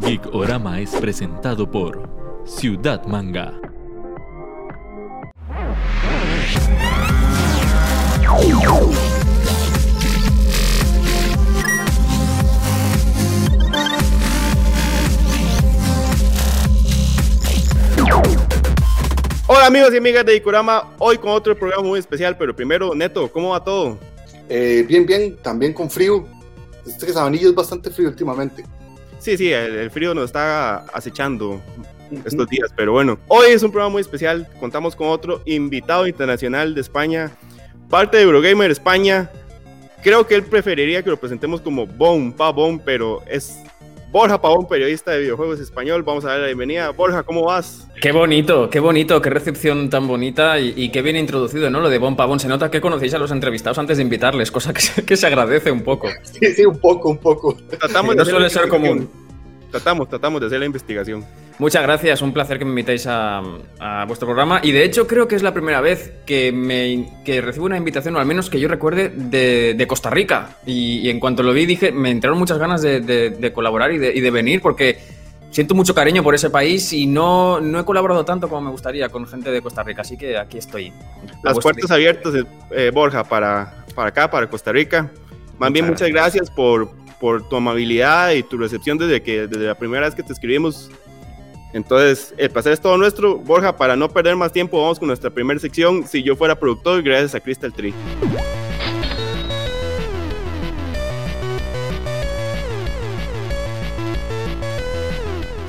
Geek Orama es presentado por Ciudad Manga. Hola amigos y amigas de Ikurama, hoy con otro programa muy especial, pero primero, Neto, ¿cómo va todo? Eh, bien, bien, también con frío. Este sabanillo es bastante frío últimamente. Sí, sí, el, el frío nos está acechando estos días, pero bueno, hoy es un programa muy especial, contamos con otro invitado internacional de España, parte de Eurogamer España, creo que él preferiría que lo presentemos como Bon, pa Bon, pero es Borja Pavón, periodista de videojuegos español. Vamos a dar la bienvenida. Borja, ¿cómo vas? Qué bonito, qué bonito, qué recepción tan bonita y, y qué bien introducido, ¿no? Lo de Bon Pavón. Se nota que conocéis a los entrevistados antes de invitarles, cosa que se, que se agradece un poco. Sí, sí, un poco, un poco. Tratamos No hacer suele la ser investigación. común. Tratamos, tratamos de hacer la investigación. Muchas gracias, un placer que me invitéis a, a vuestro programa. Y de hecho, creo que es la primera vez que, me, que recibo una invitación, o al menos que yo recuerde, de, de Costa Rica. Y, y en cuanto lo vi, dije, me entraron muchas ganas de, de- de colaborar y de, y de venir, porque siento mucho cariño por ese país y no, no he colaborado tanto como me gustaría con gente de Costa Rica. Así que aquí estoy. Las puertas abiertas, eh, Borja, para, para acá, para Costa Rica. Más bien, Muchas muchas gracias por, por tu amabilidad y tu recepción desde, que, desde la primera vez que te escribimos. Entonces, el placer es todo nuestro. Borja, para no perder más tiempo, vamos con nuestra primera sección. Si yo fuera productor, gracias a Crystal Tree.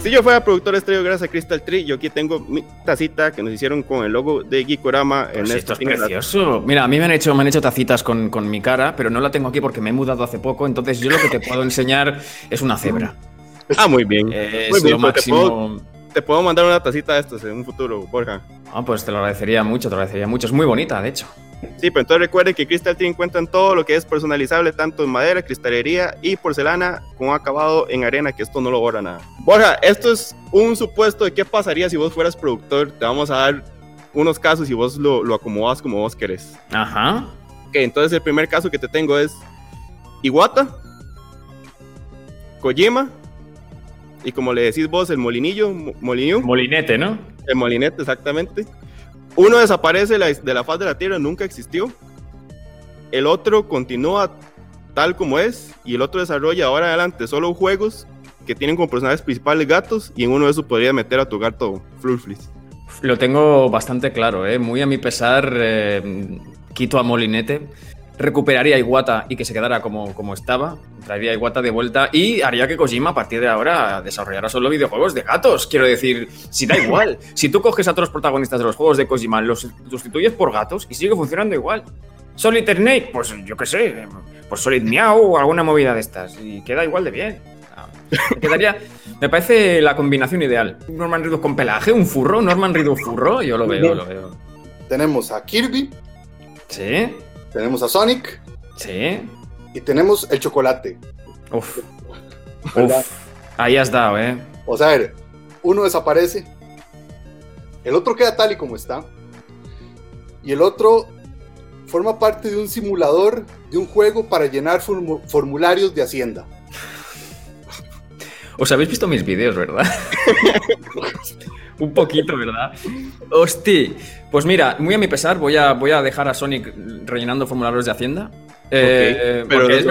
Si yo fuera productor estrella gracias a Crystal Tree, yo aquí tengo mi tacita que nos hicieron con el logo de Geekorama. Pues Ernesto esto es la- precioso. Mira, a mí me han hecho, me han hecho tacitas con, con mi cara, pero no la tengo aquí porque me he mudado hace poco. Entonces, yo lo que te puedo enseñar es una cebra. Ah, muy bien. Es Muy bien, lo pues máximo. Te puedo mandar una tacita de estos en un futuro, Borja. Ah, pues te lo agradecería mucho, te lo agradecería mucho. Es muy bonita, de hecho. Sí, pero entonces recuerden que Crystal Tree encuentran todo lo que es personalizable, tanto en madera, cristalería y porcelana, con acabado en arena, que esto no lo borra nada. Borja, esto es un supuesto de qué pasaría si vos fueras productor. Te vamos a dar unos casos y vos lo, lo acomodas como vos querés. Ajá. Ok, entonces el primer caso que te tengo es Iwata, Kojima, y como le decís vos, el molinillo, mo- molinillo. Molinete, ¿no? El molinete, exactamente. Uno desaparece de la, de la faz de la Tierra, nunca existió. El otro continúa tal como es. Y el otro desarrolla ahora adelante solo juegos que tienen como personajes principales gatos. Y en uno de esos podría meter a tu gato Flurflis. Lo tengo bastante claro, ¿eh? Muy a mi pesar, eh, quito a Molinete. Recuperaría a Iwata y que se quedara como, como estaba. Traería a Iwata de vuelta y haría que Kojima a partir de ahora desarrollara solo videojuegos de gatos. Quiero decir, si da igual. si tú coges a todos los protagonistas de los juegos de Kojima, los sustituyes por gatos y sigue funcionando igual. Solid Snake, pues yo qué sé, pues Solid Meow o alguna movida de estas. Y queda igual de bien. Ah, me Quedaría, me parece la combinación ideal. Norman Reedus con pelaje, un furro, Norman Reedus furro, yo lo veo, lo veo. Tenemos a Kirby, Sí, tenemos a Sonic sí. y tenemos el chocolate. Uf, uf. Ahí has dado, ¿eh? O sea, a ver, uno desaparece, el otro queda tal y como está, y el otro forma parte de un simulador de un juego para llenar formu- formularios de Hacienda. Os habéis visto mis vídeos, ¿verdad? Un poquito, ¿verdad? Hostia. Pues mira, muy a mi pesar, voy a, voy a dejar a Sonic rellenando formularios de Hacienda. Eh, Pero porque es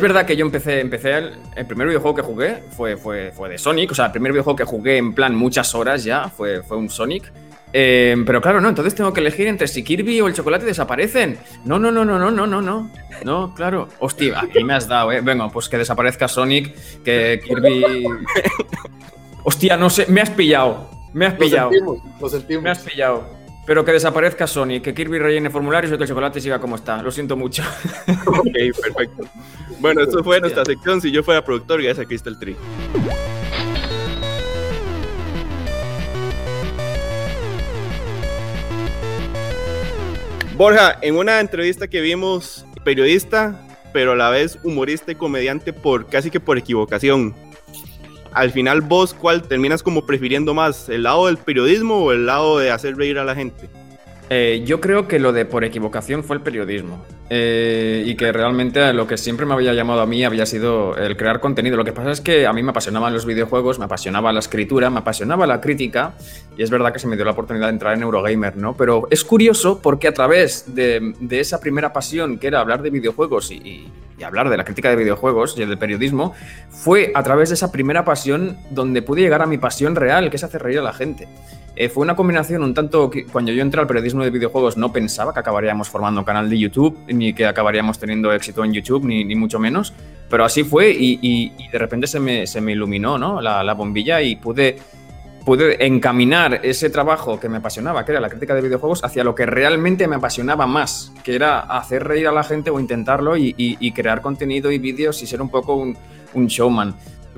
verdad, es que yo empecé, empecé el, el primer videojuego que jugué fue, fue, fue de Sonic. O sea, el primer videojuego que jugué en plan muchas horas ya fue, fue un Sonic. Eh, pero claro, no, entonces tengo que elegir entre si Kirby o el chocolate desaparecen. No, no, no, no, no, no, no, no. No, claro. Hostia, aquí me has dado, eh. Venga, pues que desaparezca Sonic, que Kirby. Hostia, no sé, me has pillado. Me has Lo pillado. sentimos, lo sentimos. Me has pillado. Pero que desaparezca Sonic, que Kirby rellene formularios y que el chocolate siga como está. Lo siento mucho. Ok, perfecto. Bueno, esto fue nuestra sección. Si yo fuera productor, gracias a Crystal Tree. Borja, en una entrevista que vimos, periodista, pero a la vez humorista y comediante por casi que por equivocación. Al final vos, ¿cuál terminas como prefiriendo más? ¿El lado del periodismo o el lado de hacer reír a la gente? Eh, yo creo que lo de por equivocación fue el periodismo. Eh, y que realmente lo que siempre me había llamado a mí había sido el crear contenido. Lo que pasa es que a mí me apasionaban los videojuegos, me apasionaba la escritura, me apasionaba la crítica. Y es verdad que se me dio la oportunidad de entrar en Eurogamer, ¿no? Pero es curioso porque a través de, esa primera pasión que era hablar de videojuegos y, hablar de la crítica de videojuegos y del periodismo, fue a través de esa primera pasión donde pude llegar a mi pasión real, que es hacer reír a la gente. Eh, fue una combinación un tanto que cuando yo entré al periodismo de videojuegos no pensaba que acabaríamos formando un canal de YouTube, ni que acabaríamos teniendo éxito en YouTube, ni, ni mucho menos. Pero así fue y, de repente se me, se me iluminó ¿no? la, la, bombilla y pude, pude encaminar ese trabajo que me apasionaba, que era la crítica de videojuegos, hacia lo que realmente me apasionaba más, que era hacer reír a la gente o intentarlo y, y crear contenido y vídeos y ser un poco un, un showman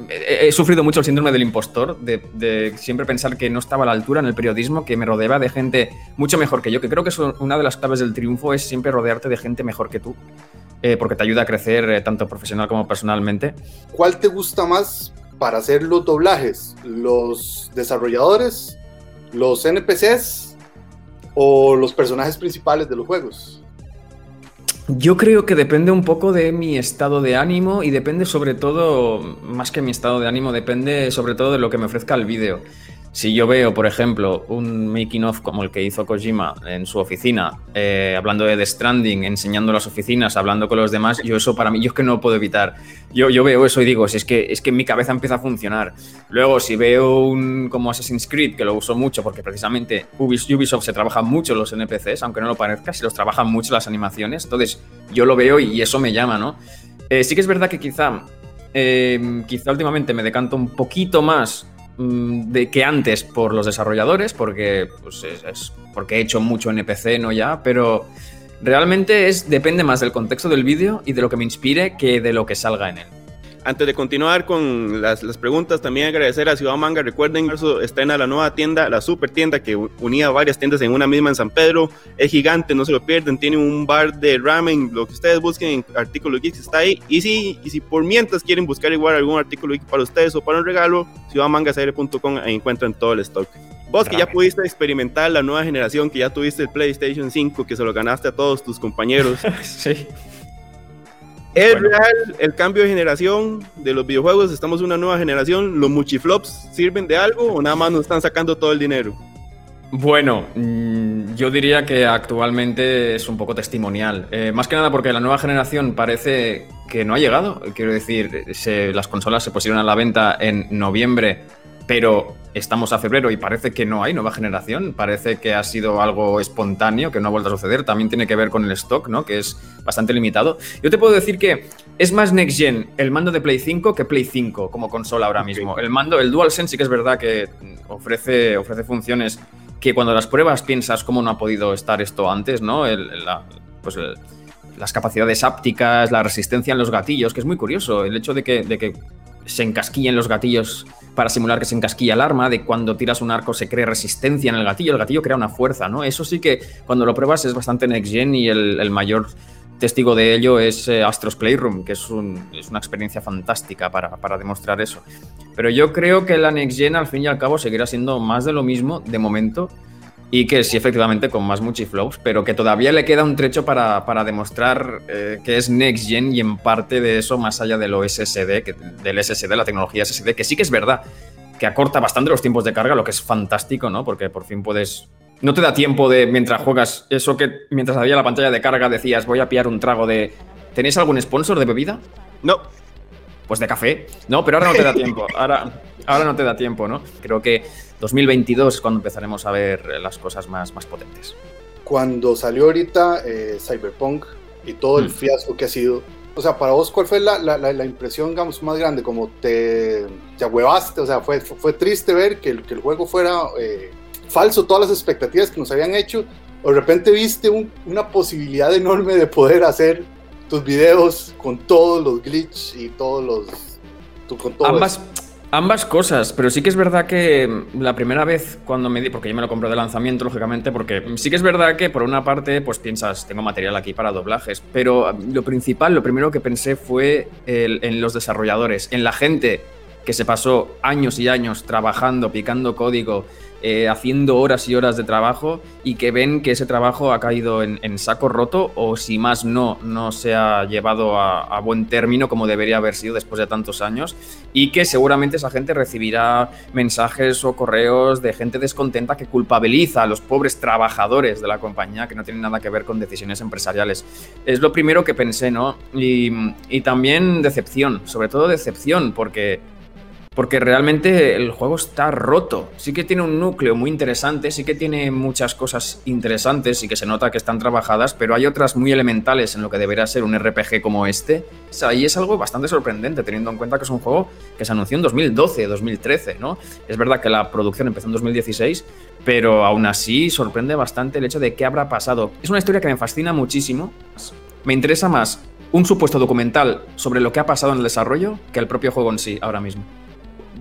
he, sufrido mucho el síndrome del impostor, de, siempre pensar que no estaba a la altura en el periodismo, que me rodeaba de gente mucho mejor que yo, que creo que es una de las claves del triunfo es siempre rodearte de gente mejor que tú, eh, porque te ayuda a crecer eh, tanto profesional como personalmente. ¿Cuál te gusta más para hacer los doblajes? ¿Los desarrolladores, los NPCs o los personajes principales de los juegos? Yo creo que depende un poco de mi estado de ánimo y depende sobre todo, más que mi estado de ánimo, depende sobre todo de lo que me ofrezca el vídeo. Si yo veo, por ejemplo, un making of como el que hizo Kojima en su oficina, eh, hablando de The Stranding, enseñando las oficinas, hablando con los demás, yo eso para mí, yo es que no puedo evitar. Yo, yo veo eso y digo, si es que, es que mi cabeza empieza a funcionar. Luego, si veo un como Assassin's Creed, que lo uso mucho porque precisamente Ubisoft se trabaja mucho los NPCs, aunque no lo parezca, se los trabajan mucho las animaciones, entonces yo lo veo y eso me llama, ¿no? Eh, sí que es verdad que quizá, eh, quizá últimamente me decanto un poquito más de que antes por los desarrolladores, porque, pues es, porque he hecho mucho NPC, no ya, pero realmente es, depende más del contexto del vídeo y de lo que me inspire que de lo que salga en él. Antes de continuar con las, las, preguntas, también agradecer a Ciudad Manga. Recuerden, marzo estrena la nueva tienda, la super tienda que unía varias tiendas en una misma en San Pedro. Es gigante, no se lo pierden. Tiene un bar de ramen, lo que ustedes busquen en Artículo Geeks está ahí. Y si, y si por mientras quieren buscar igual algún artículo Geek para ustedes o para un regalo, ciudadmangasr.com encuentran todo el stock. Vos que ya pudiste experimentar la nueva generación, que ya tuviste el PlayStation 5, que se lo ganaste a todos tus compañeros. sí. ¿Es real el cambio de generación de los videojuegos? ¿Estamos en una nueva generación? ¿Los muchiflops sirven de algo o nada más nos están sacando todo el dinero? Bueno, mm, yo diría que actualmente es un poco testimonial. Eh, más que nada porque la nueva generación parece que no ha llegado. Quiero decir, se, las consolas se pusieron a la venta en noviembre pero estamos a febrero y parece que no hay nueva generación, parece que ha sido algo espontáneo, que no ha vuelto a suceder, también tiene que ver con el stock, ¿no? que es bastante limitado. Yo te puedo decir que es más Next Gen el mando de Play 5 que Play 5 como consola ahora mismo. El mando, el DualSense sí que es verdad que ofrece, ofrece funciones que cuando las pruebas piensas cómo no ha podido estar esto antes, ¿no? pues las capacidades ápticas, la resistencia en los gatillos, que es muy curioso, el hecho de que, de que se encasquillen los gatillos para simular que se encasquilla el arma, de cuando tiras un arco se cree resistencia en el gatillo, el gatillo crea una fuerza, ¿no? Eso sí que cuando lo pruebas es bastante next gen y el, mayor testigo de ello es eh, Astros Playroom, que es, es una experiencia fantástica para, para, demostrar eso. Pero yo creo que la next gen al fin y al cabo seguirá siendo más de lo mismo de momento y que sí, efectivamente, con más multiflows, pero que todavía le queda un trecho para, para demostrar eh, que es Next Gen y en parte de eso más allá de lo SSD, que, del SSD, la tecnología SSD, que sí que es verdad, que acorta bastante los tiempos de carga, lo que es fantástico, ¿no? Porque por fin puedes... No te da tiempo de, mientras juegas, eso que mientras había la pantalla de carga decías, voy a pillar un trago de... ¿Tenéis algún sponsor de bebida? No. Pues de café. No, pero ahora no te da tiempo. Ahora, ahora no te da tiempo, ¿no? Creo que 2022 es cuando empezaremos a ver las cosas más, más potentes. Cuando salió ahorita eh, Cyberpunk y todo el mm. fiasco que ha sido, o sea, para vos, ¿cuál fue la, la, impresión, digamos, más grande? Como te, te huevaste, o sea, fue, fue triste ver que el, que el juego fuera eh, falso, todas las expectativas que nos habían hecho, o de repente viste una posibilidad enorme de poder hacer tus videos con todos los glitches y todos los... con todo Ambas, Ambas cosas, pero sí que es verdad que la primera vez cuando me di, porque yo me lo compro de lanzamiento, lógicamente, porque sí que es verdad que por una parte, pues piensas, tengo material aquí para doblajes, pero lo principal, lo primero que pensé fue en los desarrolladores, en la gente que se pasó años y años trabajando, picando código, eh, haciendo horas y horas de trabajo y que ven que ese trabajo ha caído en, saco roto o si más no, no se ha llevado a, buen término como debería haber sido después de tantos años y que seguramente esa gente recibirá mensajes o correos de gente descontenta que culpabiliza a los pobres trabajadores de la compañía que no tienen nada que ver con decisiones empresariales. Es lo primero que pensé, ¿no? Y, y también decepción, sobre todo decepción, porque porque realmente el juego está roto. Sí que tiene un núcleo muy interesante, sí que tiene muchas cosas interesantes y que se nota que están trabajadas, pero hay otras muy elementales en lo que debería ser un RPG como este. Y es algo bastante sorprendente, teniendo en cuenta que es un juego que se anunció en 2012, 2013, ¿no? Es verdad que la producción empezó en 2016, pero aún así sorprende bastante el hecho de qué habrá pasado. Es una historia que me fascina muchísimo. Me interesa más un supuesto documental sobre lo que ha pasado en el desarrollo que el propio juego en sí ahora mismo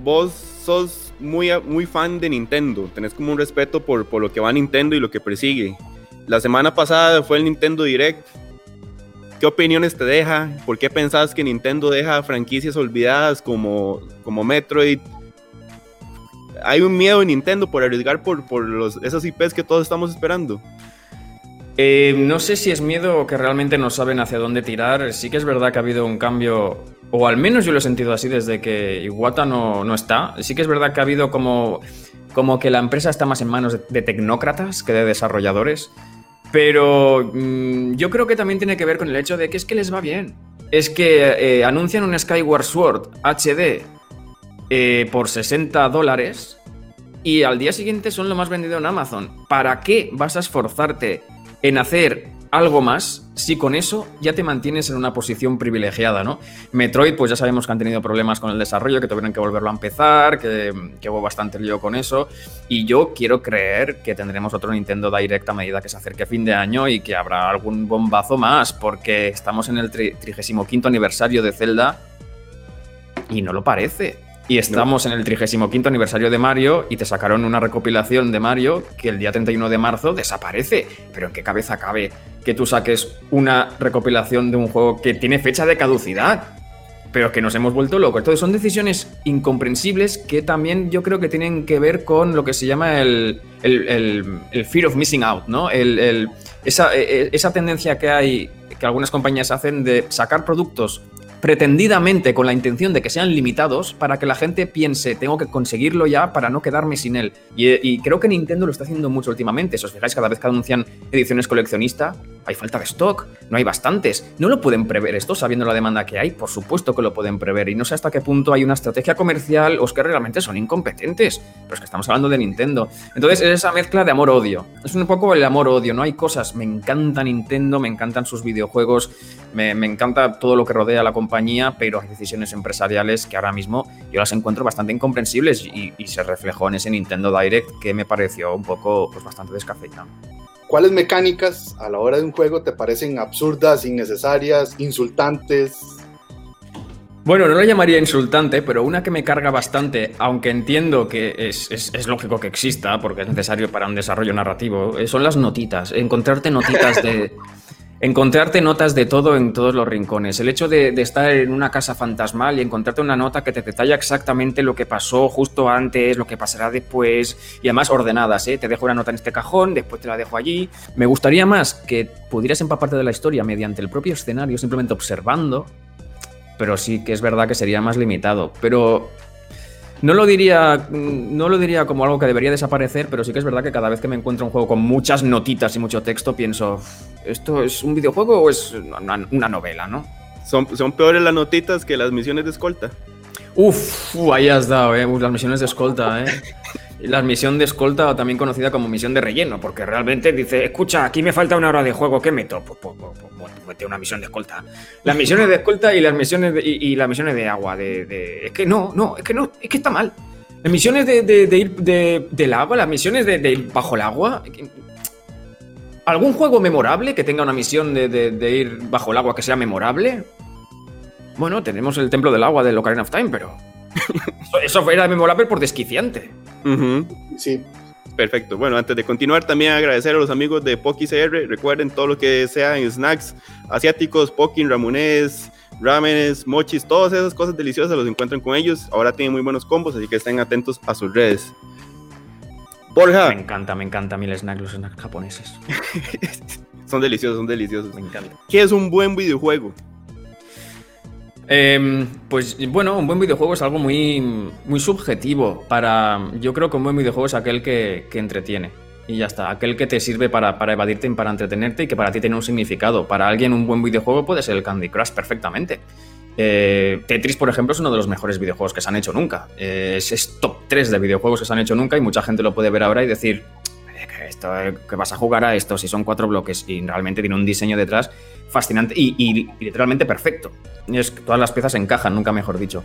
vos sos muy, muy fan de Nintendo, tenés como un respeto por, por lo que va Nintendo y lo que persigue. La semana pasada fue el Nintendo Direct. ¿Qué opiniones te deja? ¿Por qué pensás que Nintendo deja franquicias olvidadas como, como Metroid? ¿Hay un miedo en Nintendo por arriesgar por, por los, esas IPs que todos estamos esperando? Eh, no sé si es miedo o que realmente no saben hacia dónde tirar. Sí que es verdad que ha habido un cambio o al menos yo lo he sentido así desde que Iwata no, no está. Sí que es verdad que ha habido como, como que la empresa está más en manos de, tecnócratas que de desarrolladores. Pero mm, yo creo que también tiene que ver con el hecho de que es que les va bien. Es que eh, anuncian un Skyward Sword HD eh, por 60 dólares y al día siguiente son lo más vendido en Amazon. ¿Para qué vas a esforzarte en hacer algo más si con eso ya te mantienes en una posición privilegiada, ¿no? Metroid, pues ya sabemos que han tenido problemas con el desarrollo, que tuvieron que volverlo a empezar, que, hubo bastante lío con eso. Y yo quiero creer que tendremos otro Nintendo Direct a medida que se acerque fin de año y que habrá algún bombazo más, porque estamos en el 35 aniversario de Zelda y no lo parece. Y estamos en el 35 aniversario de Mario y te sacaron una recopilación de Mario que el día 31 de marzo desaparece. Pero ¿en qué cabeza cabe que tú saques una recopilación de un juego que tiene fecha de caducidad? Pero que nos hemos vuelto locos. Entonces son decisiones incomprensibles que también yo creo que tienen que ver con lo que se llama el, fear of missing out, ¿no? esa, e, e, esa tendencia que hay, que algunas compañías hacen de sacar productos pretendidamente con la intención de que sean limitados para que la gente piense, tengo que conseguirlo ya para no quedarme sin él. Y, creo que Nintendo lo está haciendo mucho últimamente. Si os fijáis, cada vez que anuncian ediciones coleccionista, hay falta de stock, no hay bastantes. No lo pueden prever esto sabiendo la demanda que hay, por supuesto que lo pueden prever. Y no sé hasta qué punto hay una estrategia comercial o es que realmente son incompetentes. Pero es que estamos hablando de Nintendo. Entonces es esa mezcla de amor-odio. Es un poco el amor-odio, ¿no? Hay cosas, me encanta Nintendo, me encantan sus videojuegos, me, encanta todo lo que rodea a la compañía, pero hay decisiones empresariales que ahora mismo yo las encuentro bastante incomprensibles y, se reflejó en ese Nintendo Direct que me pareció un poco, pues bastante descafeinado. ¿Cuáles mecánicas a la hora de un juego te parecen absurdas, innecesarias, insultantes? Bueno, no lo llamaría insultante, pero una que me carga bastante, aunque entiendo que es, es, lógico que exista, porque es necesario para un desarrollo narrativo, eh, son las notitas. Encontrarte notitas de, encontrarte notas de todo en todos los rincones. El hecho de, estar en una casa fantasmal y encontrarte una nota que te detalla exactamente lo que pasó justo antes, lo que pasará después, y además ordenadas, ¿eh? Te dejo una nota en este cajón, después te la dejo allí. Me gustaría más que pudieras empaparte de la historia mediante el propio escenario, simplemente observando, pero sí que es verdad que sería más limitado. Pero no lo diría. No lo diría como algo que debería desaparecer, pero sí que es verdad que cada vez que me encuentro un juego con muchas notitas y mucho texto, pienso. ¿Esto es un videojuego o es una, novela, no? Son, son peores las notitas que las misiones de escolta. Uf, ahí has dado, eh. las misiones de escolta, eh. La misión de escolta, también conocida como misión de relleno, porque realmente dice, escucha, aquí me falta una hora de juego, ¿qué meto? Pues, pues, pues, pues, pues una misión de escolta. Las misiones de escolta y las misiones de, y, las misiones de agua, de, Es que no, no, es que no, es que está mal. Las misiones de, de ir del agua, las misiones de, ir bajo el agua... ¿Algún juego memorable que tenga una misión de, ir bajo el agua que sea memorable? Bueno, tenemos el Templo del Agua de Ocarina of Time, pero... eso era memorable por desquiciante. Sí. Perfecto. Bueno, antes de continuar, también agradecer a los amigos de PokiCR. Recuerden todo lo que sea en snacks asiáticos, Pokin, Ramones, ramenes, mochis, todas esas cosas deliciosas los encuentran con ellos. Ahora tienen muy buenos combos, así que estén atentos a sus redes. Borja. Me encanta, me encanta a mí el snack, los snacks japoneses. son deliciosos, son deliciosos. Me encanta. ¿Qué es un buen videojuego? Eh, pues bueno, un buen videojuego es algo muy, muy subjetivo. Para, yo creo que un buen videojuego es aquel que, que entretiene. Y ya está, aquel que te sirve para, para, evadirte y para entretenerte y que para ti tiene un significado. Para alguien un buen videojuego puede ser el Candy Crush perfectamente. Eh, Tetris, por ejemplo, es uno de los mejores videojuegos que se han hecho nunca. Eh, es, top 3 de videojuegos que se han hecho nunca y mucha gente lo puede ver ahora y decir que, esto, que vas a jugar a esto si son cuatro bloques y realmente tiene un diseño detrás fascinante y, literalmente perfecto. Es todas las piezas encajan, nunca mejor dicho.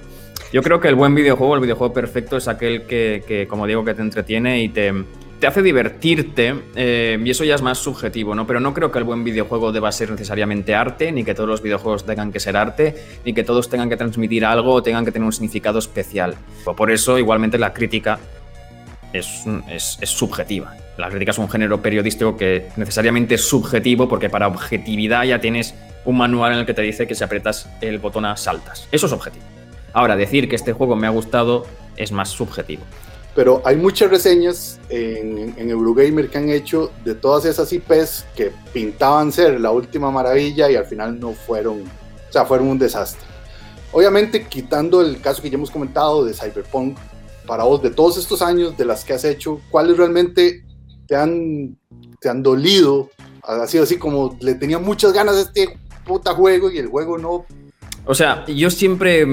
Yo creo que el buen videojuego, el videojuego perfecto es aquel que, que como digo, que te entretiene y te, te hace divertirte eh, y eso ya es más subjetivo, ¿no? Pero no creo que el buen videojuego deba ser necesariamente arte, ni que todos los videojuegos tengan que ser arte, ni que todos tengan que transmitir algo o tengan que tener un significado especial. Por eso, igualmente, la crítica es, es, es subjetiva. La crítica es un género periodístico que necesariamente es subjetivo porque para objetividad ya tienes un manual en el que te dice que si aprietas el botón a saltas. Eso es objetivo. Ahora, decir que este juego me ha gustado es más subjetivo pero hay muchas reseñas en, en, Eurogamer que han hecho de todas esas IPs que pintaban ser la última maravilla y al final no fueron, o sea, fueron un desastre. Obviamente, quitando el caso que ya hemos comentado de Cyberpunk, para vos, de todos estos años de las que has hecho, ¿cuáles realmente te han, te han dolido? Ha sido así como le tenía muchas ganas a este puta juego y el juego no. O sea, yo siempre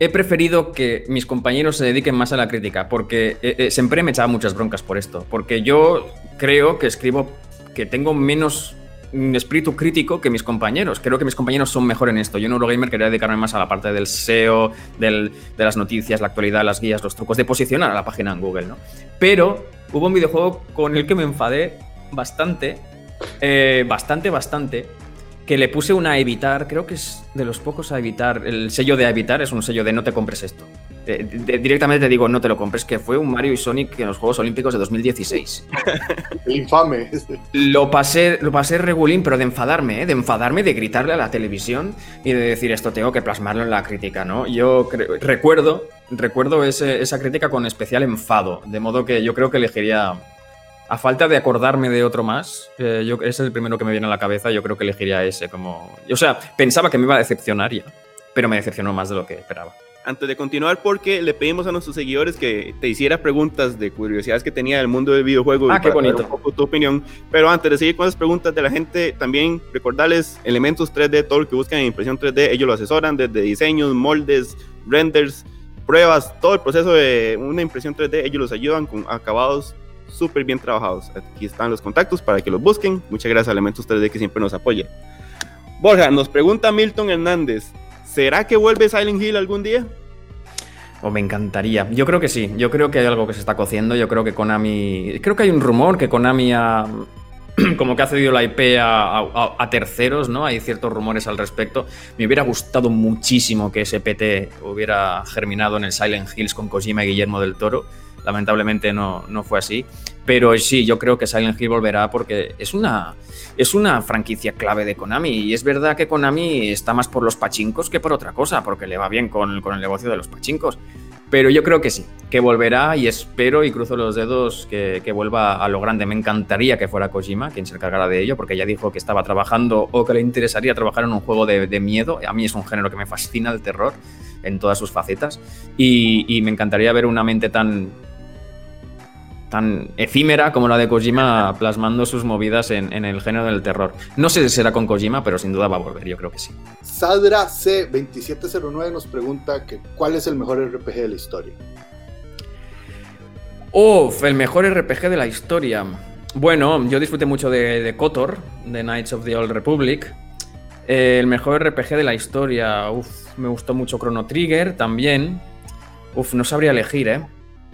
he preferido que mis compañeros se dediquen más a la crítica, porque eh, eh, siempre me echaba muchas broncas por esto, porque yo creo que escribo, que tengo menos espíritu crítico que mis compañeros. Creo que mis compañeros son mejor en esto. Yo en Eurogamer quería dedicarme más a la parte del SEO, del, de las noticias, la actualidad, las guías, los trucos, de posicionar a la página en Google, ¿no? Pero hubo un videojuego con el que me enfadé bastante, eh, bastante, bastante, que le puse una a evitar, creo que es de los pocos a evitar, el sello de a evitar es un sello de no te compres esto. De, de, directamente te digo no te lo compres, que fue un Mario y Sonic en los Juegos Olímpicos de 2016. El infame. Este. Lo pasé, lo pasé regulín, pero de enfadarme, ¿eh? de enfadarme, de gritarle a la televisión y de decir esto tengo que plasmarlo en la crítica, ¿no? Yo recuerdo, recuerdo ese, esa crítica con especial enfado, de modo que yo creo que elegiría a falta de acordarme de otro más, eh, yo, es el primero que me viene a la cabeza, yo creo que elegiría ese como... O sea, pensaba que me iba a decepcionar ya, pero me decepcionó más de lo que esperaba. Antes de continuar, porque le pedimos a nuestros seguidores que te hiciera preguntas de curiosidades que tenía del mundo del videojuego. Ah, qué bonito. Un poco tu opinión. Pero antes de seguir con las preguntas de la gente, también recordarles elementos 3D, todo lo que buscan en impresión 3D, ellos lo asesoran desde diseños, moldes, renders, pruebas, todo el proceso de una impresión 3D, ellos los ayudan con acabados súper bien trabajados. Aquí están los contactos para que los busquen. Muchas gracias a Elementos 3D que siempre nos apoya. Borja, nos pregunta Milton Hernández, ¿será que vuelve Silent Hill algún día? Oh, me encantaría. Yo creo que sí. Yo creo que hay algo que se está cociendo. Yo creo que Konami. Creo que hay un rumor que Konami ha. Como que ha cedido la IP a, terceros, ¿no? Hay ciertos rumores al respecto. Me hubiera gustado muchísimo que ese PT hubiera germinado en el Silent Hills con Kojima y Guillermo del Toro. Lamentablemente no, no fue así. Pero sí, yo creo que Silent Hill volverá porque es una, es una franquicia clave de Konami. Y es verdad que Konami está más por los pachincos que por otra cosa, porque le va bien con, con el negocio de los pachincos. Pero yo creo que sí, que volverá y espero y cruzo los dedos que, que, vuelva a lo grande. Me encantaría que fuera Kojima quien se encargara de ello, porque ya dijo que estaba trabajando o que le interesaría trabajar en un juego de, de miedo. A mí es un género que me fascina, el terror, en todas sus facetas. Y, y me encantaría ver una mente tan, tan efímera como la de Kojima plasmando sus movidas en, en, el género del terror. No sé si será con Kojima, pero sin duda va a volver, yo creo que sí. Sadra C2709 nos pregunta que cuál es el mejor RPG de la historia. Uf, el mejor RPG de la historia. Bueno, yo disfruté mucho de, de KOTOR, de Knights of the Old Republic. Eh, el mejor RPG de la historia, uf, me gustó mucho Chrono Trigger también. Uf, no sabría elegir, ¿eh?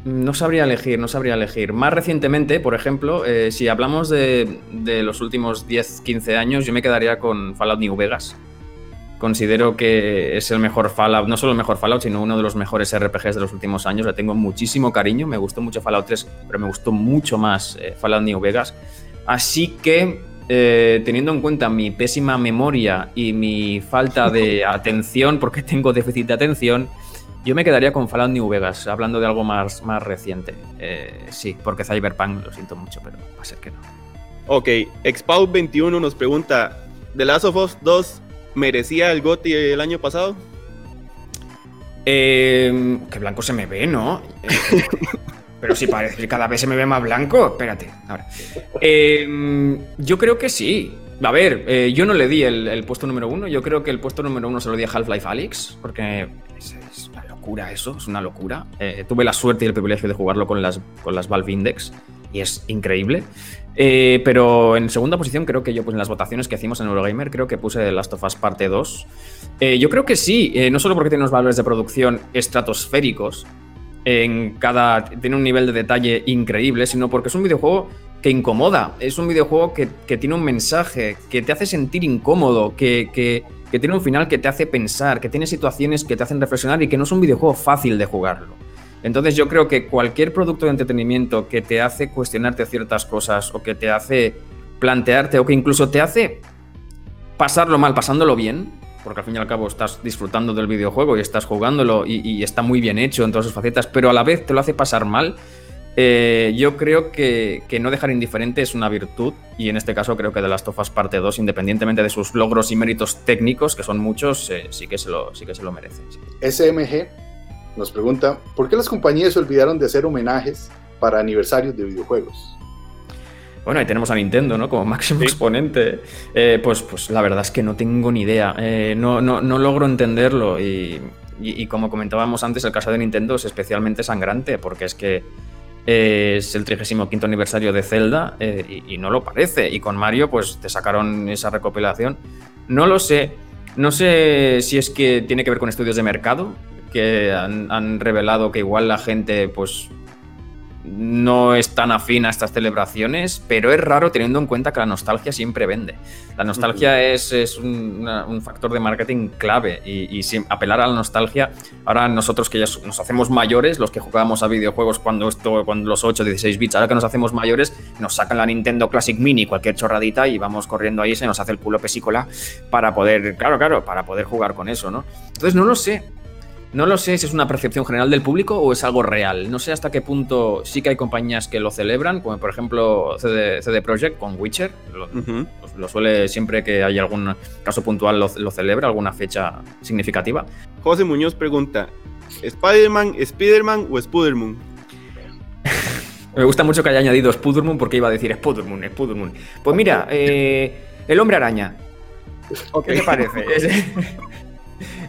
No sabría elegir, no sabría elegir. Más recientemente, por ejemplo, eh, si hablamos de, de, los últimos 10, 15 años, yo me quedaría con Fallout New Vegas. Considero que es el mejor Fallout, no solo el mejor Fallout, sino uno de los mejores RPGs de los últimos años. Le tengo muchísimo cariño, me gustó mucho Fallout 3, pero me gustó mucho más eh, Fallout New Vegas. Así que eh, teniendo en cuenta mi pésima memoria y mi falta de atención, porque tengo déficit de atención, yo me quedaría con Fallout New Vegas, hablando de algo más, más reciente. Eh, sí, porque Cyberpunk lo siento mucho, pero va a ser que no. Ok, Expout21 nos pregunta, ¿The Last of Us 2 merecía el GOTY el año pasado? Eh, que blanco se me ve, ¿no? Eh, pero si parece que cada vez se me ve más blanco. Espérate, ahora. Eh, yo creo que sí. A ver, eh, yo no le di el, el puesto número uno. Yo creo que el puesto número uno se lo di a Half-Life Alyx, porque es, es una locura eso, es una locura. Eh, tuve la suerte y el privilegio de jugarlo con las, con las Valve Index y es increíble. Eh, pero en segunda posición creo que yo, pues en las votaciones que hicimos en Eurogamer, creo que puse The Last of Us parte 2. Eh, yo creo que sí, no solo porque tiene unos valores de producción estratosféricos, en cada. tiene un nivel de detalle increíble, sino porque es un videojuego que incomoda. Es un videojuego que, que tiene un mensaje, que te hace sentir incómodo, que, que, que tiene un final que te hace pensar, que tiene situaciones que te hacen reflexionar y que no es un videojuego fácil de jugarlo. Entonces yo creo que cualquier producto de entretenimiento que te hace cuestionarte ciertas cosas o que te hace plantearte o que incluso te hace pasarlo mal, pasándolo bien, porque al fin y al cabo estás disfrutando del videojuego y estás jugándolo y, está muy bien hecho en todas sus facetas, pero a la vez te lo hace pasar mal, eh, yo creo que, que, no dejar indiferente es una virtud y en este caso creo que The Last of Us Parte 2, independientemente de sus logros y méritos técnicos, que son muchos, eh, sí, que se lo, sí que se lo merece. Sí. SMG nos pregunta, ¿por qué las compañías se olvidaron de hacer homenajes para aniversarios de videojuegos? Bueno, ahí tenemos a Nintendo, ¿no? Como máximo sí. exponente. Eh, pues, pues la verdad es que no tengo ni idea. Eh, no, no, no, logro entenderlo. Y, y, y, como comentábamos antes, el caso de Nintendo es especialmente sangrante, porque es que es el 35 aniversario de Zelda eh, y, y, no lo parece. Y con Mario, pues te sacaron esa recopilación. No lo sé. No sé si es que tiene que ver con estudios de mercado, que han, han, revelado que igual la gente pues no es tan afín a estas celebraciones, pero es raro teniendo en cuenta que la nostalgia siempre vende. La nostalgia uh -huh. es, es un, una, un, factor de marketing clave y, apelar a la nostalgia, ahora nosotros que ya nos hacemos mayores, los que jugábamos a videojuegos cuando, esto, cuando los 8, 16 bits, ahora que nos hacemos mayores, nos sacan la Nintendo Classic Mini, cualquier chorradita y vamos corriendo ahí, se nos hace el culo pesícola para poder, claro, claro, para poder jugar con eso, ¿no? Entonces no lo sé, no lo sé si es una percepción general del público o es algo real. No sé hasta qué punto sí que hay compañías que lo celebran, como por ejemplo CD, CD Projekt con Witcher. Lo, uh -huh. lo, suele siempre que hay algún caso puntual lo, lo celebra, alguna fecha significativa. José Muñoz pregunta: ¿Spider-Man, Spider-Man o Spider-Man? Me gusta mucho que haya añadido Spider-Man porque iba a decir Spider-Man, Spider-Man. Pues mira, eh, el hombre araña. Okay. ¿Qué te parece?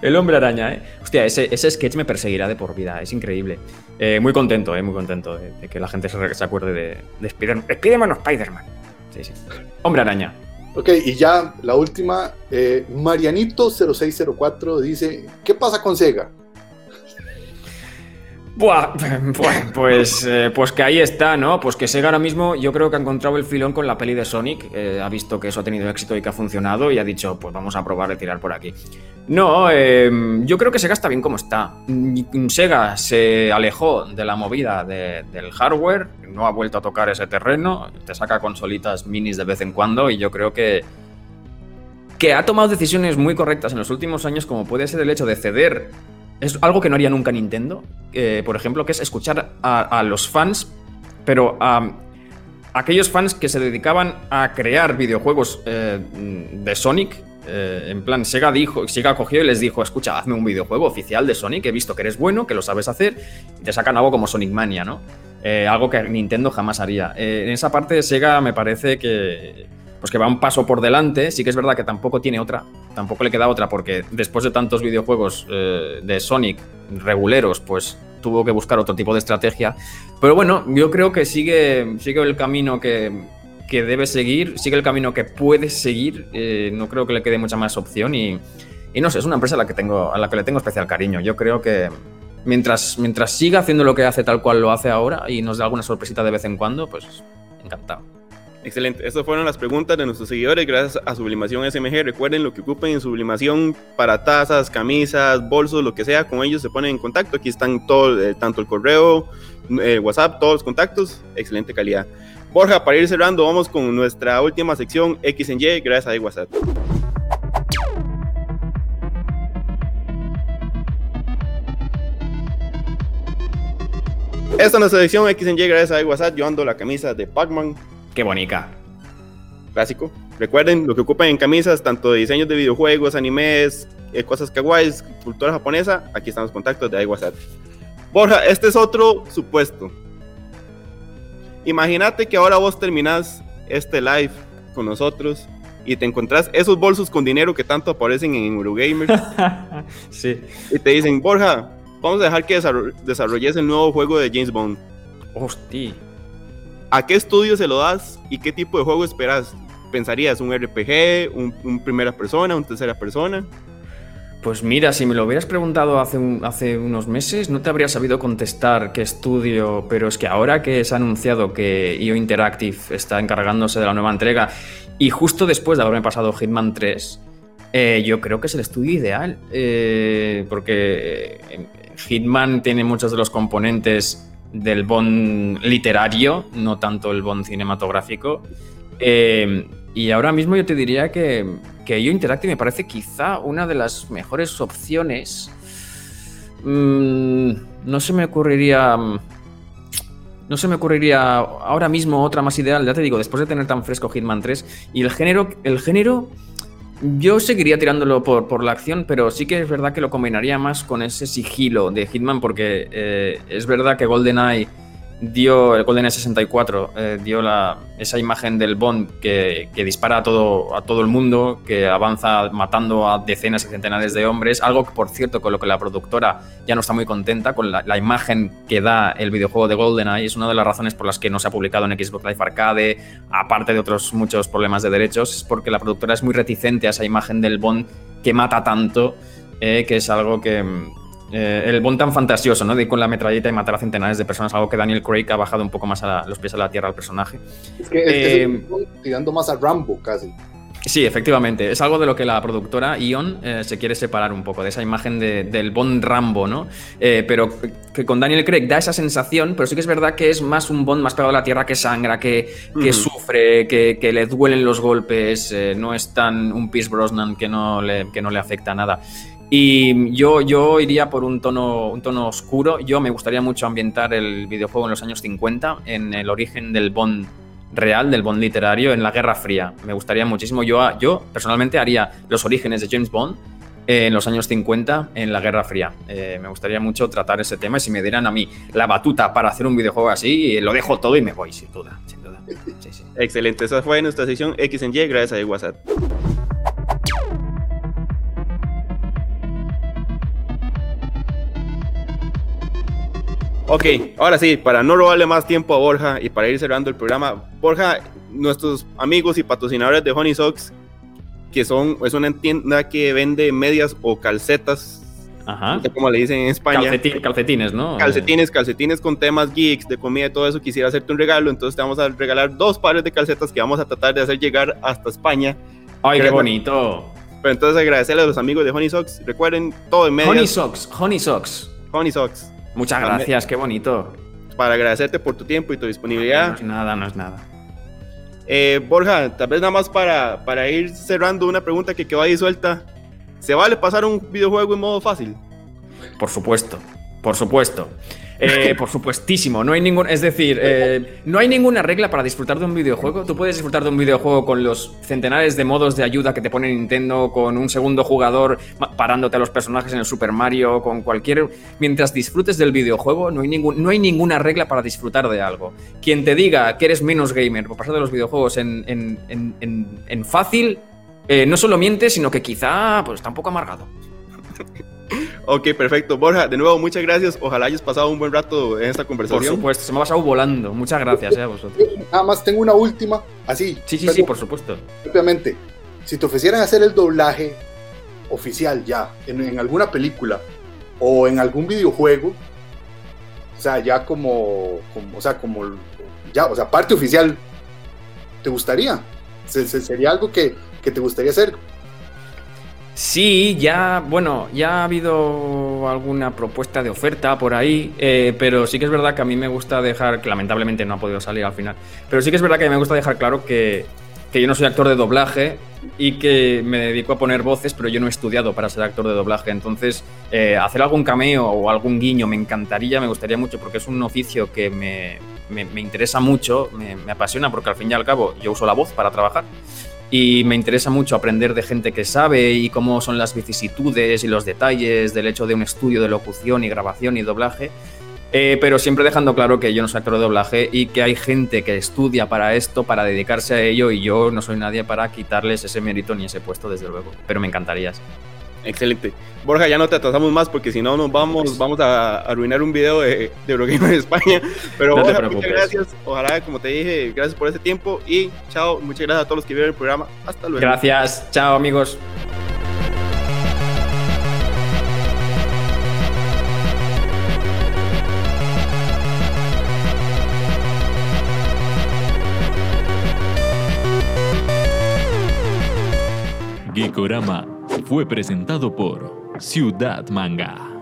El hombre araña, ¿eh? Hostia, ese, ese, sketch me perseguirá de por vida, es increíble. Eh, muy contento, ¿eh? Muy contento de, que la gente se, acuerde de, de Spider-Man. Spider-Man o Spider-Man. Hombre araña. Ok, y ya la última. Eh, Marianito0604 dice: ¿Qué pasa con Sega? Buah, pues, eh, pues que ahí está, ¿no? Pues que Sega ahora mismo yo creo que ha encontrado el filón con la peli de Sonic, eh, ha visto que eso ha tenido éxito y que ha funcionado y ha dicho, pues vamos a probar de tirar por aquí. No, eh, yo creo que Sega está bien como está. Sega se alejó de la movida de, del hardware, no ha vuelto a tocar ese terreno, te saca consolitas minis de vez en cuando y yo creo que que ha tomado decisiones muy correctas en los últimos años, como puede ser el hecho de ceder es algo que no haría nunca Nintendo, eh, por ejemplo, que es escuchar a, los fans, pero a, aquellos fans que se dedicaban a crear videojuegos eh, de Sonic. Eh, en plan, Sega dijo, Sega cogió y les dijo, escucha, hazme un videojuego oficial de Sonic, he visto que eres bueno, que lo sabes hacer, y te sacan algo como Sonic Mania, ¿no? Algo que Nintendo jamás haría. En esa parte Sega me parece que, pues que va un paso por delante. Sí que es verdad que tampoco tiene otra, tampoco le queda otra, porque después de tantos videojuegos eh, de Sonic reguleros, pues tuvo que buscar otro tipo de estrategia. Pero bueno, yo creo que sigue, sigue el camino que, que debe seguir, sigue el camino que puede seguir. Eh, no creo que le quede mucha más opción y, no sé, es una empresa a la que, tengo, a la que le tengo especial cariño. Yo creo que mientras, mientras siga haciendo lo que hace tal cual lo hace ahora y nos da alguna sorpresita de vez en cuando, pues encantado. Excelente. Estas fueron las preguntas de nuestros seguidores. Gracias a Sublimación SMG. Recuerden lo que ocupen en Sublimación para tazas, camisas, bolsos, lo que sea. Con ellos se ponen en contacto. Aquí están todo, eh, tanto el correo, eh, WhatsApp, todos los contactos. Excelente calidad. Borja, para ir cerrando, vamos con nuestra última sección X en Y, gracias a WhatsApp. Esta es nuestra sección X en Y, gracias a WhatsApp. Yo ando la camisa de Pac-Man. Qué bonita. Clásico. Recuerden lo que ocupan en camisas, tanto de diseños de videojuegos, animes, eh, cosas kawaiis, cultura japonesa. Aquí están los contactos de WhatsApp. Borja, este es otro supuesto. Imagínate que ahora vos terminás este live con nosotros y te encontrás esos bolsos con dinero que tanto aparecen en Eurogamer. sí. Y te dicen, Borja, vamos a dejar que desarrolles el nuevo juego de James Bond. Hostia. ¿A qué estudio se lo das y qué tipo de juego esperas? ¿Pensarías un RPG, un, primera persona, un tercera persona? Pues mira, si me lo hubieras preguntado hace, unos meses, no te habría sabido contestar qué estudio, pero es que ahora que se ha anunciado que IO Interactive está encargándose de la nueva entrega y justo después de haberme pasado Hitman 3, eh, yo creo que es el estudio ideal, eh, porque eh, Hitman tiene muchos de los componentes del Bond literario, no tanto el Bond cinematográfico. y ahora mismo yo te diría que, que IO Interactive me parece quizá una de las mejores opciones. Mm, no se me ocurriría. No se me ocurriría ahora mismo otra más ideal, ya te digo, después de tener tan fresco Hitman 3. Y el género. El género yo seguiría tirándolo por, por, la acción, pero sí que es verdad que lo combinaría más con ese sigilo de Hitman, porque eh, es verdad que GoldenEye dio, el GoldenEye 64, eh, dio la, esa imagen del Bond que, dispara a todo, a todo el mundo, que avanza matando a decenas y centenares de hombres, algo que por cierto con lo que la productora ya no está muy contenta, con la, imagen que da el videojuego de GoldenEye, es una de las razones por las que no se ha publicado en Xbox Live Arcade, aparte de otros muchos problemas de derechos, es porque la productora es muy reticente a esa imagen del Bond que mata tanto, eh, que es algo que eh, el Bond tan fantasioso, ¿no? De ir con la metralleta y matar a centenares de personas, algo que Daniel Craig ha bajado un poco más a los pies a la tierra al personaje. Es que, es eh, tirando más a Rambo casi. Sí, efectivamente. Es algo de lo que la productora Ion eh, se quiere separar un poco, de esa imagen del Bond Rambo, ¿no? pero que con Daniel Craig da esa sensación, pero sí que es verdad que es más un Bond más pegado a la tierra que sangra, que, que sufre, que, que, le duelen los golpes, no es tan un Pierce Brosnan que no le, que no le afecta nada. Y yo, yo iría por un tono, un tono oscuro. Yo me gustaría mucho ambientar el videojuego en los años 50, en el origen del Bond real, del Bond literario, en la Guerra Fría. Me gustaría muchísimo. Yo, yo personalmente haría los orígenes de James Bond en los años 50 en la Guerra Fría. Eh, me gustaría mucho tratar ese tema y si me dieran a mí la batuta para hacer un videojuego así, lo dejo todo y me voy, sin duda. Sin duda. Excelente, esa fue nuestra sesión X en Y gracias a WhatsApp. Ok, ahora sí, para no robarle más tiempo a Borja y para ir cerrando el programa, Borja, nuestros amigos y patrocinadores de Honey Socks, que son, es una tienda que vende medias o calcetas, Ajá. como le dicen en España. calcetines, ¿no? Calcetines, calcetines con temas geeks, de comida y todo eso. Quisiera hacerte un regalo, entonces te vamos a regalar dos pares de calcetas que vamos a tratar de hacer llegar hasta España. ¡Ay, qué bonito! Pero entonces agradecerle a los amigos de Honey Socks. Recuerden, todo en medias. Honey Socks, Honey Socks. Honey Socks. Muchas gracias, qué bonito. Para agradecerte por tu tiempo y tu disponibilidad. No es nada, no es nada. Eh, Borja, tal vez nada más para, para ir cerrando una pregunta que quedó ahí suelta. ¿Se vale pasar un videojuego en modo fácil? Por supuesto, por supuesto. Eh, por supuestísimo, no hay ningún, es decir, eh, no hay ninguna regla para disfrutar de un videojuego. Tú puedes disfrutar de un videojuego con los centenares de modos de ayuda que te pone Nintendo, con un segundo jugador parándote a los personajes en el Super Mario, con cualquier. Mientras disfrutes del videojuego, no hay, ningún, no hay ninguna regla para disfrutar de algo. Quien te diga que eres menos gamer por pasar de los videojuegos en, en, fácil, eh, no solo miente, sino que quizá pues, está un poco amargado. Ok, perfecto. Borja, de nuevo, muchas gracias. Ojalá hayas pasado un buen rato en esta conversación. Por supuesto, se me ha pasado volando. Muchas gracias eh, a vosotros. Nada más tengo una última, así. Sí, sí, sí, por supuesto. Obviamente, si te ofrecieran hacer el doblaje oficial ya en, alguna película o en algún videojuego, o sea, ya como, como, o sea, como, ya, o sea, parte oficial, ¿te gustaría? ¿Sería algo que, que te gustaría hacer? Sí, ya, bueno, ya ha habido alguna propuesta de oferta por ahí, eh, pero sí que es verdad que a mí me gusta dejar, que lamentablemente no ha podido salir al final, pero sí que es verdad que me gusta dejar claro que, que yo no soy actor de doblaje y que me dedico a poner voces, pero yo no he estudiado para ser actor de doblaje. Entonces, eh, hacer algún cameo o algún guiño me encantaría, me gustaría mucho, porque es un oficio que me, me, me interesa mucho, me, me apasiona, porque al fin y al cabo yo uso la voz para trabajar y me interesa mucho aprender de gente que sabe y cómo son las vicisitudes y los detalles del hecho de un estudio de locución y grabación y doblaje. Eh, pero siempre dejando claro que yo no soy actor de doblaje y que hay gente que estudia para esto, para dedicarse a ello, y yo no soy nadie para quitarles ese mérito ni ese puesto, desde luego. Pero me encantaría. Excelente. Borja, ya no te atrasamos más porque si no nos vamos, vamos a arruinar un video de, de Eurogamer España. Pero No te Borja, muchas gracias. Ojalá, como te dije, gracias por ese tiempo y chao. Muchas gracias a todos los que vieron el programa. Hasta luego. Gracias. Chao, amigos. Geekorama fue presentado por Ciudad Manga.